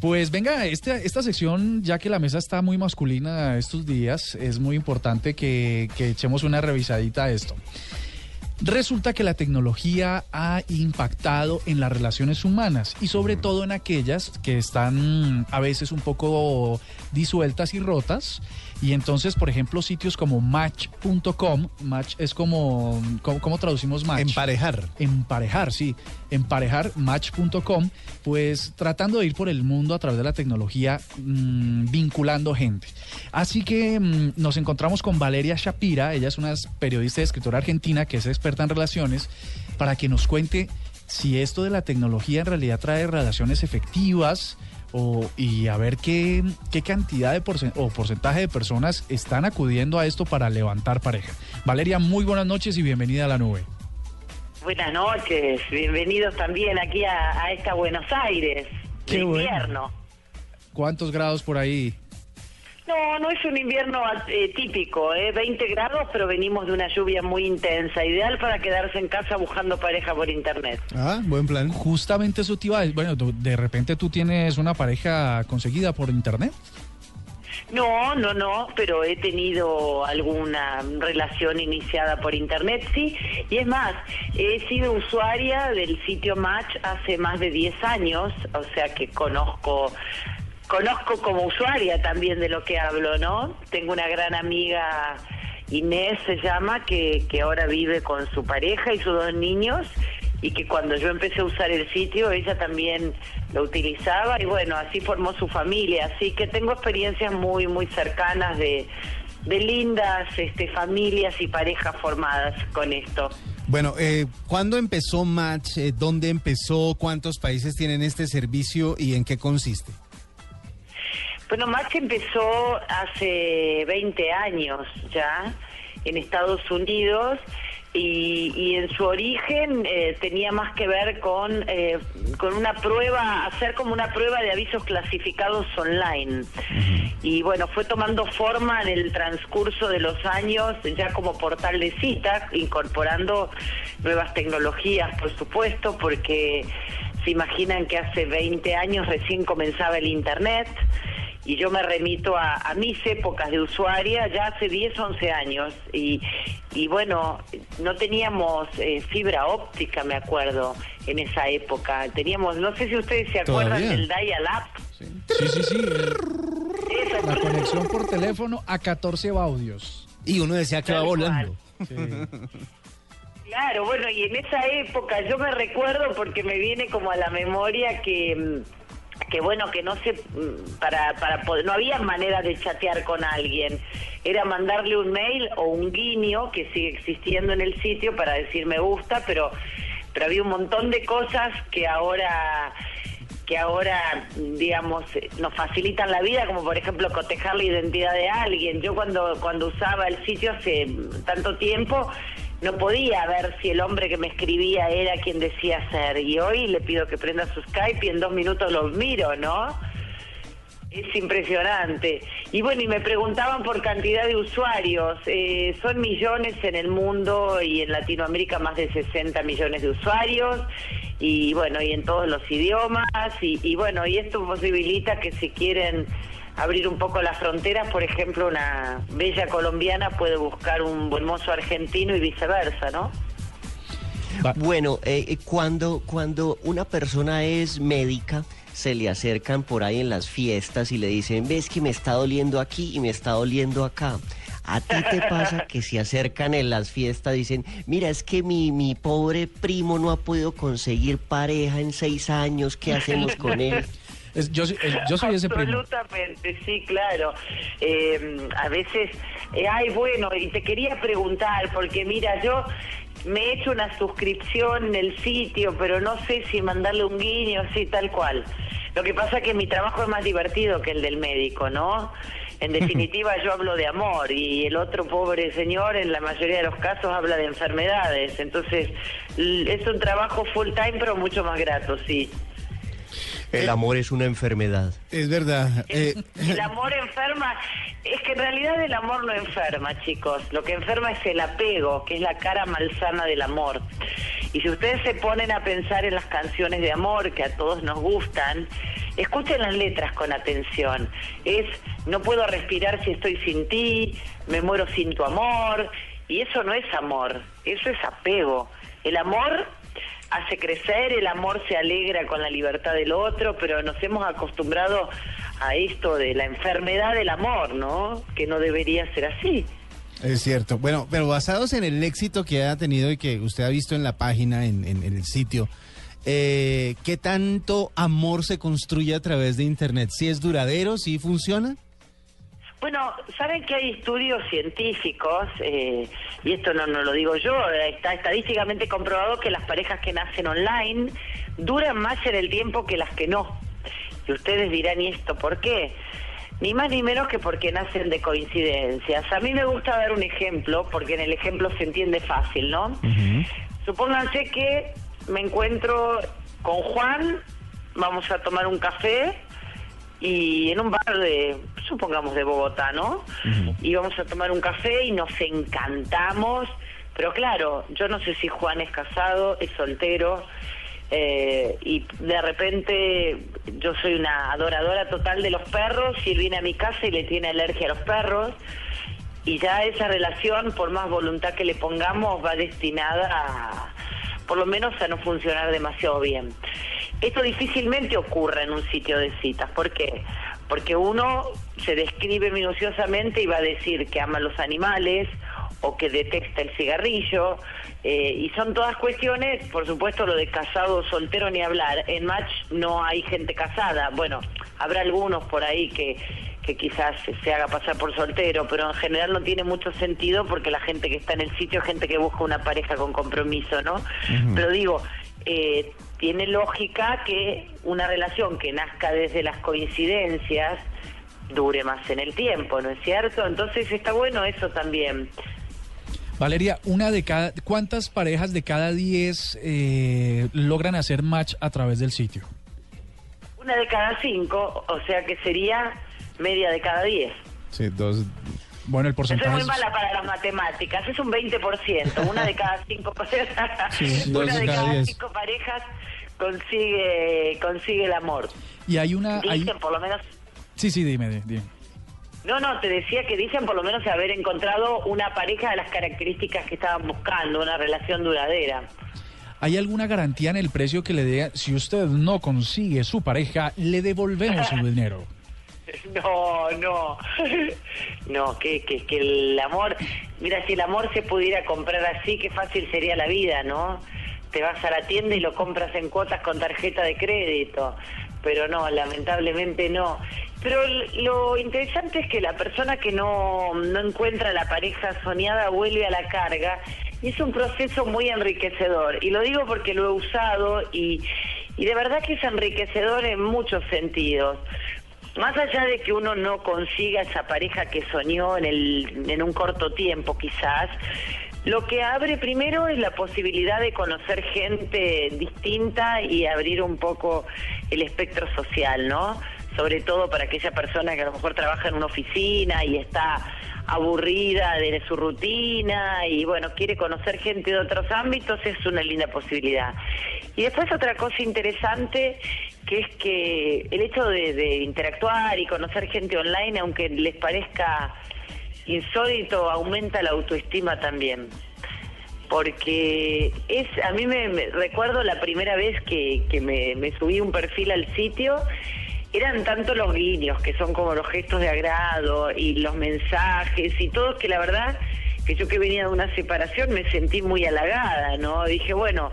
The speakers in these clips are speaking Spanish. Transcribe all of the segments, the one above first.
Pues venga, esta, esta sección, ya que la mesa está muy masculina estos días, es muy importante que, que echemos una revisadita a esto. Resulta que la tecnología ha impactado en las relaciones humanas y sobre todo en aquellas que están a veces un poco disueltas y rotas. Y entonces, por ejemplo, sitios como match.com, match es como, ¿cómo, cómo traducimos match? Emparejar. Emparejar, sí. Emparejar, match.com, pues tratando de ir por el mundo a través de la tecnología, mmm, vinculando gente. Así que mmm, nos encontramos con Valeria Shapira, ella es una periodista y escritora argentina que es experta en relaciones, para que nos cuente si esto de la tecnología en realidad trae relaciones efectivas, o, y a ver qué, qué cantidad de porcent o porcentaje de personas están acudiendo a esto para levantar pareja. Valeria, muy buenas noches y bienvenida a la nube. Buenas noches, bienvenidos también aquí a, a esta Buenos Aires, Qué de bueno. invierno. ¿Cuántos grados por ahí? No, no es un invierno eh, típico, ¿eh? 20 grados, pero venimos de una lluvia muy intensa, ideal para quedarse en casa buscando pareja por internet. Ah, buen plan. Justamente eso te iba a decir. Bueno, de repente tú tienes una pareja conseguida por internet. No, no, no, pero he tenido alguna relación iniciada por internet, sí. Y es más, he sido usuaria del sitio Match hace más de 10 años, o sea que conozco conozco como usuaria también de lo que hablo, ¿no? Tengo una gran amiga, Inés se llama, que, que ahora vive con su pareja y sus dos niños y que cuando yo empecé a usar el sitio ella también lo utilizaba y bueno, así formó su familia, así que tengo experiencias muy, muy cercanas de, de lindas este, familias y parejas formadas con esto. Bueno, eh, ¿cuándo empezó Match? Eh, ¿Dónde empezó? ¿Cuántos países tienen este servicio y en qué consiste? Bueno, Match empezó hace 20 años ya en Estados Unidos y, y en su origen eh, tenía más que ver con, eh, con una prueba, hacer como una prueba de avisos clasificados online. Y bueno, fue tomando forma en el transcurso de los años ya como portal de citas, incorporando nuevas tecnologías, por supuesto, porque se imaginan que hace 20 años recién comenzaba el Internet y yo me remito a, a mis épocas de usuaria ya hace 10, 11 años y, y bueno, no teníamos eh, fibra óptica, me acuerdo, en esa época. Teníamos, no sé si ustedes se acuerdan Todavía. del dial-up. Sí, sí, sí. Esa- la conexión por teléfono a 14 baudios. Y uno decía que va volando. Sí. Claro, bueno, y en esa época yo me recuerdo porque me viene como a la memoria que mm, que bueno, que no mm, para para poder, no había manera de chatear con alguien. Era mandarle un mail o un guiño que sigue existiendo en el sitio para decir me gusta, pero pero había un montón de cosas que ahora que ahora, digamos, nos facilitan la vida, como por ejemplo cotejar la identidad de alguien. Yo cuando, cuando usaba el sitio hace tanto tiempo, no podía ver si el hombre que me escribía era quien decía ser. Y hoy le pido que prenda su Skype y en dos minutos lo miro, ¿no? Es impresionante. Y bueno, y me preguntaban por cantidad de usuarios. Eh, son millones en el mundo y en Latinoamérica más de 60 millones de usuarios. Y bueno, y en todos los idiomas. Y, y bueno, y esto posibilita que si quieren abrir un poco las fronteras, por ejemplo, una bella colombiana puede buscar un buen mozo argentino y viceversa, ¿no? Bueno, eh, eh, cuando, cuando una persona es médica, se le acercan por ahí en las fiestas y le dicen, ves que me está doliendo aquí y me está doliendo acá. ¿A ti te pasa que se acercan en las fiestas, dicen, mira, es que mi, mi pobre primo no ha podido conseguir pareja en seis años, ¿qué hacemos con él? Yo, soy- ese primo. Absolutamente, sí, claro. Eh, a veces, eh, ay, bueno, y te quería preguntar, porque mira, yo me he hecho una suscripción en el sitio, pero no sé si mandarle un guiño, así tal cual. Lo que pasa es que mi trabajo es más divertido que el del médico, ¿no? En definitiva, yo hablo de amor y el otro pobre señor, en la mayoría de los casos, habla de enfermedades. Entonces, es un trabajo full time, pero mucho más grato, sí. El amor es una enfermedad. Es verdad. eh, El amor enferma, es que en realidad el amor no enferma, chicos. Lo que enferma es el apego, que es la cara malsana del amor. Y si ustedes se ponen a pensar en las canciones de amor que a todos nos gustan, escuchen las letras con atención. Es no puedo respirar si estoy sin ti, me muero sin tu amor. Y eso no es amor, eso es apego. El amor hace crecer, el amor se alegra con la libertad del otro, pero nos hemos acostumbrado a esto de la enfermedad del amor, ¿no? Que no debería ser así. Es cierto. Bueno, pero basados en el éxito que ha tenido y que usted ha visto en la página, en, en- en el sitio, eh, ¿qué tanto amor se construye a través de Internet? ¿Si es duradero? ¿Si funciona? Bueno, saben que hay estudios científicos, eh, y esto no, no lo digo yo, eh, está estadísticamente comprobado que las parejas que nacen online duran más en el tiempo que las que no. Y ustedes dirán, ¿y esto por qué? Ni más ni menos que porque nacen de coincidencias. A mí me gusta dar un ejemplo, porque en el ejemplo se entiende fácil, ¿no? Supónganse que me encuentro con Juan, vamos a tomar un café y en un bar de, supongamos de Bogotá, ¿no? Y vamos a tomar un café y nos encantamos, pero claro, yo no sé si Juan es casado, es soltero, eh, y de repente yo soy una adoradora total de los perros y él viene a mi casa y le tiene alergia a los perros y ya esa relación, por más voluntad que le pongamos, va destinada a, por lo menos a no funcionar demasiado bien. Esto difícilmente ocurre en un sitio de citas. ¿Por qué? Porque uno se describe minuciosamente y va a decir que ama los animales o que detesta el cigarrillo. eh, y son todas cuestiones, por supuesto, lo de casado o soltero ni hablar. En Match no hay gente casada. Bueno, habrá algunos por ahí que, que quizás se haga pasar por soltero, pero en general no tiene mucho sentido porque la gente que está en el sitio es gente que busca una pareja con compromiso, ¿no? Pero digo, eh, tiene lógica que una relación que nazca desde las coincidencias dure más en el tiempo, ¿no es cierto? Entonces está bueno eso también. Valeria, una de cada, ¿cuántas parejas de cada 10 eh, logran hacer match a través del sitio? Una de cada cinco, o sea que sería media de cada diez. Sí, dos. Bueno, el porcentaje muy es- mala para las matemáticas, es un 20%, una de cada cinco parejas, Sí, una de de cada cada diez. cinco parejas consigue consigue el amor. y hay una... hay- Dicen por lo menos, Sí, sí, dime, di- dime. no, no, te decía que dicen por lo menos haber encontrado una pareja de las características que estaban buscando, una relación duradera. ¿Hay alguna garantía en el precio que le dé? Si usted no consigue su pareja, le devolvemos su dinero. No, no, no, que, que, que el amor, mira, si el amor se pudiera comprar así, qué fácil sería la vida, ¿no? Te vas a la tienda y lo compras en cuotas con tarjeta de crédito, pero no, lamentablemente no. Pero lo interesante es que la persona que no, no encuentra la pareja soñada vuelve a la carga y es un proceso muy enriquecedor. Y lo digo porque lo he usado y, y de verdad que es enriquecedor en muchos sentidos. Más allá de que uno no consiga esa pareja que soñó en, el, en un corto tiempo quizás, lo que abre primero es la posibilidad de conocer gente distinta y abrir un poco el espectro social, ¿no? Sobre todo para aquella persona que a lo mejor trabaja en una oficina y está aburrida de su rutina y bueno, quiere conocer gente de otros ámbitos, es una linda posibilidad. Y después otra cosa interesante que es que el hecho de, de interactuar y conocer gente online, aunque les parezca insólito, aumenta la autoestima también. Porque es, a mí me, recuerdo la primera vez que, que me, me subí un perfil al sitio, eran tanto los guiños, que son como los gestos de agrado, y los mensajes y todo, que la verdad que yo que venía de una separación me sentí muy halagada, ¿no? Dije, bueno,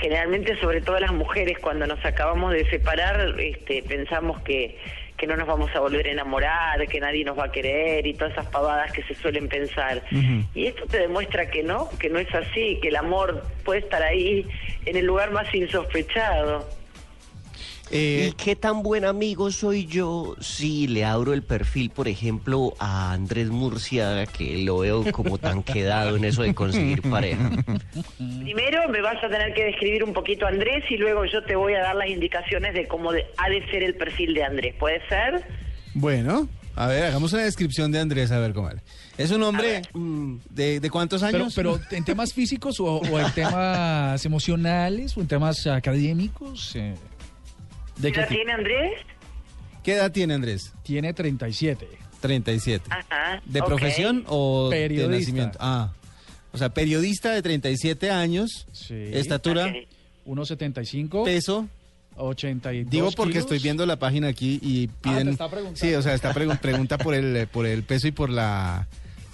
generalmente sobre todo las mujeres cuando nos acabamos de separar este, pensamos que, que no nos vamos a volver a enamorar, que nadie nos va a querer y todas esas pavadas que se suelen pensar. Y esto te demuestra que no, que no es así, que el amor puede estar ahí en el lugar más insospechado. Eh, ¿Y qué tan buen amigo soy yo si le abro el perfil, por ejemplo, a Andrés Murcia, que lo veo como tan quedado en eso de conseguir pareja? Primero me vas a tener que describir un poquito a Andrés y luego yo te voy a dar las indicaciones de cómo de- ha de ser el perfil de Andrés. ¿Puede ser? Bueno, a ver, hagamos una descripción de Andrés, a ver cómo es. ¿Es un hombre mm, de, de cuántos Pero, años? pero en temas físicos o, o en temas emocionales o en temas académicos. eh, ¿De ¿Qué edad tiene Andrés? ¿Qué edad tiene Andrés? Tiene 37. 37. Ajá. ¿De profesión o Periodista. de nacimiento? Ah, o sea, periodista de 37 años, Sí. estatura, Ok. 1.75, peso. 82 Digo porque kilos. estoy viendo la página aquí y piden... Ah, te está preguntando. sí, o sea, está pregun- pregunta por el, por el peso y por la...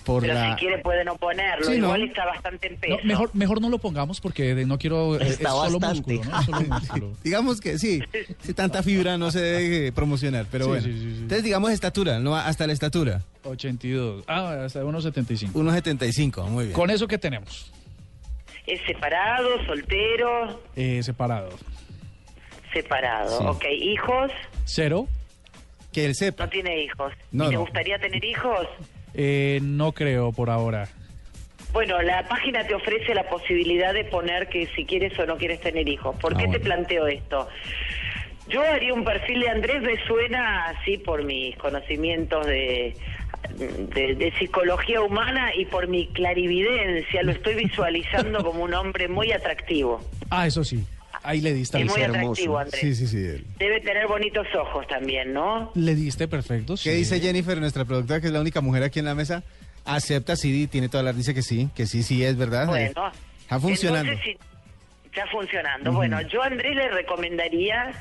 Por Pero la... si quiere puede no ponerlo. Sí, ¿no? Igual está bastante en peso. No, mejor, mejor no lo pongamos porque de- no quiero. eh, Está es solo bastante. músculo, ¿no? Es solo músculo. Digamos que sí, si tanta fibra no se debe promocionar, pero Sí, bueno. sí, sí, sí. Entonces digamos estatura, no hasta la estatura. 82. Ah, hasta 1.75. 1.75, muy bien. Con eso que tenemos. ¿Es separado, soltero? Eh, separado. Separado. Sí. Ok. ¿Hijos? Cero. Que él sepa. No tiene hijos. No, ¿Y ¿Te no. gustaría tener hijos? Eh, no creo por ahora. Bueno, la página te ofrece la posibilidad de poner que si quieres o no quieres tener hijos. ¿Por Ah, qué te planteo esto? Yo haría un perfil de Andrés, me suena así por mis conocimientos de, de, de psicología humana y por mi clarividencia. Lo estoy visualizando como un hombre muy atractivo. Ah, eso sí. Ahí le diste. Es al- muy hermoso. atractivo, Andrés. Sí, sí, sí. él. Debe tener bonitos ojos también, ¿no? Le diste perfecto. ¿Qué sí. dice Jennifer, nuestra productora, que es la única mujer aquí en la mesa? Acepta, sí, tiene toda la... Dice que sí, que sí, sí, es verdad. Bueno, Está funcionando. Entonces, está funcionando. Bueno, yo a Andrés le recomendaría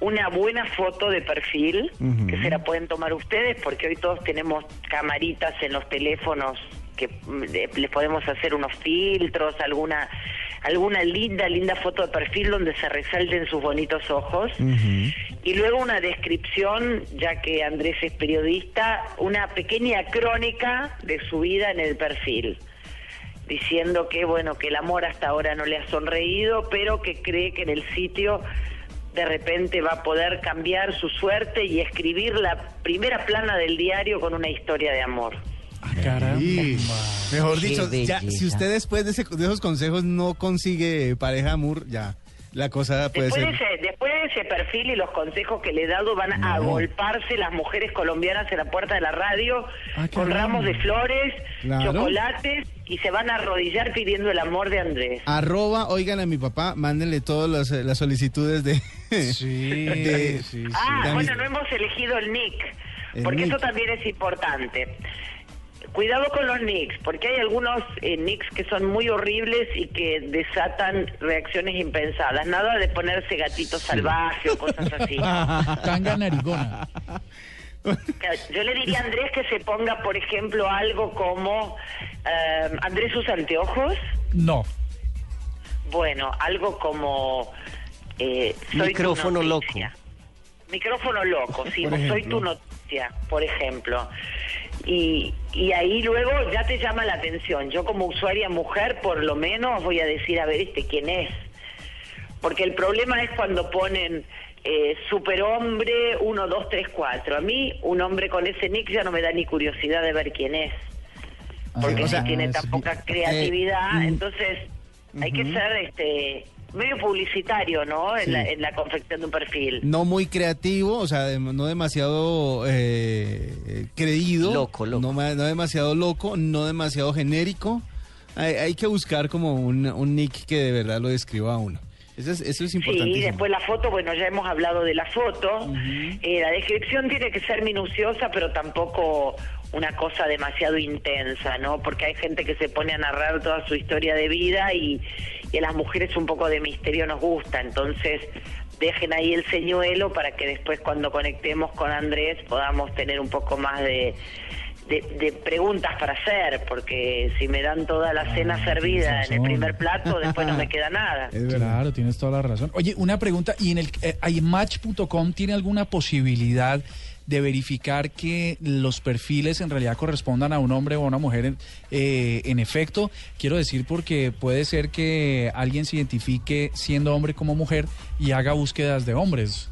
una buena foto de perfil, que se la pueden tomar ustedes, porque hoy todos tenemos camaritas en los teléfonos que mm, le- les podemos hacer unos filtros, alguna alguna linda, linda foto de perfil donde se resalten sus bonitos ojos. Y luego una descripción, ya que Andrés es periodista, una pequeña crónica de su vida en el perfil, diciendo que bueno, que el amor hasta ahora no le ha sonreído, pero que cree que en el sitio de repente va a poder cambiar su suerte y escribir la primera plana del diario con una historia de amor. Ah, caramba. Sí. Mejor Qué dicho, ya, si usted después de, ese- de esos consejos no consigue pareja Amur, ya la cosa puede Después de, ser. ese, después de ese perfil y los consejos que le he dado van a agolparse las mujeres colombianas en la puerta de la radio Ah, con caramba. ramos de flores, Claro. chocolates y se van a arrodillar pidiendo el amor de Andrés. Arroba, oigan a mi papá, mándenle todas las, eh, las solicitudes de. Sí, de- sí, sí. Ah, de bueno, no hemos elegido el nick, El porque nick. eso también es importante. Cuidado con los nicks, porque hay algunos eh, nicks que son muy horribles y que desatan reacciones impensadas. Nada de ponerse gatito salvaje o cosas así. Tanga narigona. Yo le diría a Andrés que se ponga, por ejemplo, algo como eh, Andrés usa anteojos. No. Bueno, algo como eh, soy Micrófono loco. Micrófono loco, sí, soy tu noticia, por ejemplo. Y, y ahí luego ya te llama la atención. Yo como usuaria mujer, por lo menos voy a decir, a ver, este quién es. Porque el problema es cuando ponen eh, superhombre 1, 2, 3, 4. A mí, un hombre con ese nick ya no me da ni curiosidad de ver quién es. Porque o sea, no tiene tan poca eh, creatividad. mm, entonces, hay que ser este medio publicitario, ¿no? En, Sí. la, en la confección de un perfil. No muy creativo, o sea, no demasiado eh, creído. Loco, loco. No, ma- no demasiado loco, no demasiado genérico. Hay, hay que buscar como un, un nick que de verdad lo describa a uno. Eso es, eso es Sí, importante. y después la foto, bueno, ya hemos hablado de la foto. Eh, la descripción tiene que ser minuciosa, pero tampoco una cosa demasiado intensa, ¿no? Porque hay gente que se pone a narrar toda su historia de vida y, y a las mujeres un poco de misterio nos gusta. Entonces, dejen ahí el señuelo para que después cuando conectemos con Andrés podamos tener un poco más de... De, de preguntas para hacer, porque si me dan toda la cena Ah, servida tienes en el primer plato, después no me queda nada. Es verdad. Claro, tienes toda la razón. Oye, una pregunta, ¿y en el eh, iMatch.com tiene alguna posibilidad de verificar que los perfiles en realidad correspondan a un hombre o a una mujer en, eh, en efecto? Quiero decir porque puede ser que alguien se identifique siendo hombre como mujer y haga búsquedas de hombres.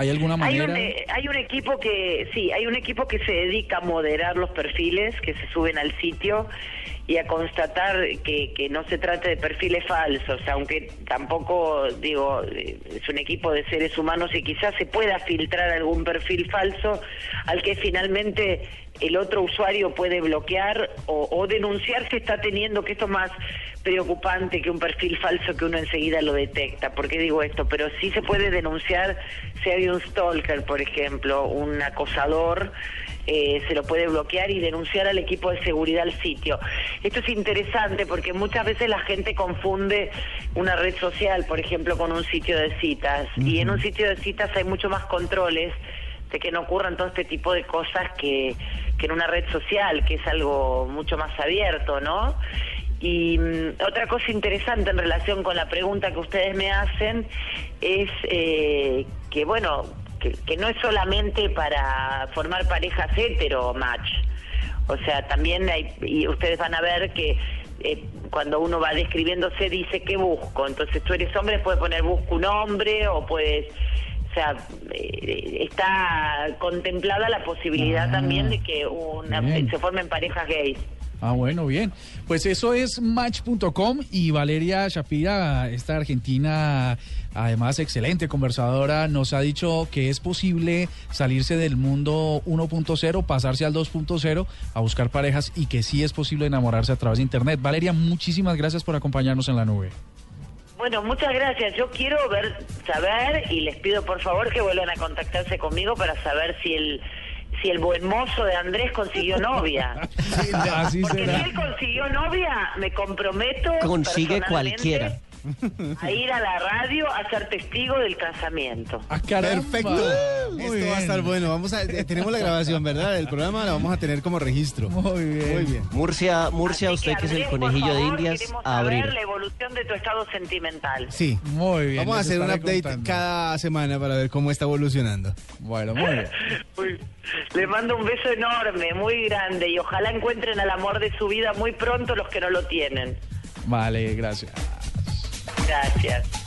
¿Hay alguna Hay manera? un, eh, hay un equipo que, sí, hay un equipo que se dedica a moderar los perfiles que se suben al sitio y a constatar que, que no se trate de perfiles falsos, aunque tampoco, digo, es un equipo de seres humanos y quizás se pueda filtrar algún perfil falso al que finalmente el otro usuario puede bloquear o, o denunciar si está teniendo, que esto es más preocupante que un perfil falso que uno enseguida lo detecta. ¿Por qué digo esto? Pero sí se puede denunciar si hay un stalker, por ejemplo, un acosador, eh, se lo puede bloquear y denunciar al equipo de seguridad al sitio. Esto es interesante porque muchas veces la gente confunde una red social, por ejemplo, con un sitio de citas. Y en un sitio de citas hay mucho más controles de que no ocurran todo este tipo de cosas que, que en una red social, que es algo mucho más abierto, ¿no? Y mm, otra cosa interesante en relación con la pregunta que ustedes me hacen es eh, que, bueno, que, que no es solamente para formar parejas hetero match. O sea, también hay, y ustedes van a ver que eh, cuando uno va describiéndose dice que busco. Entonces tú eres hombre, puedes poner busco un hombre o puedes... O sea, eh, está contemplada la posibilidad Ah, también de que una, se formen parejas gays. Ah, bueno, bien. Pues eso es match.com y Valeria Shapira, esta argentina, además excelente conversadora, nos ha dicho que es posible salirse del mundo 1.0, pasarse al 2.0 a buscar parejas y que sí es posible enamorarse a través de Internet. Valeria, muchísimas gracias por acompañarnos en la nube. Bueno, muchas gracias. Yo quiero ver, saber y les pido por favor que vuelvan a contactarse conmigo para saber si el si el buen mozo de Andrés consiguió novia. Así Porque si él consiguió novia, me comprometo Consigue cualquiera. a ir a la radio a ser testigo del casamiento. Ah. Perfecto. Muy Esto va a estar bueno. Vamos a, eh, tenemos la grabación, ¿verdad? El programa la vamos a tener como registro. Muy bien. Muy bien. Murcia, Murcia, Así usted que es el conejillo de Indias, a abrir. saber la evolución de tu estado sentimental. Sí. Muy bien. Vamos a hacer un update contando. cada semana para ver cómo está evolucionando. Bueno, muy bien. Le mando un beso enorme, muy grande, y ojalá encuentren al amor de su vida muy pronto los que no lo tienen. Vale, gracias. Gracias.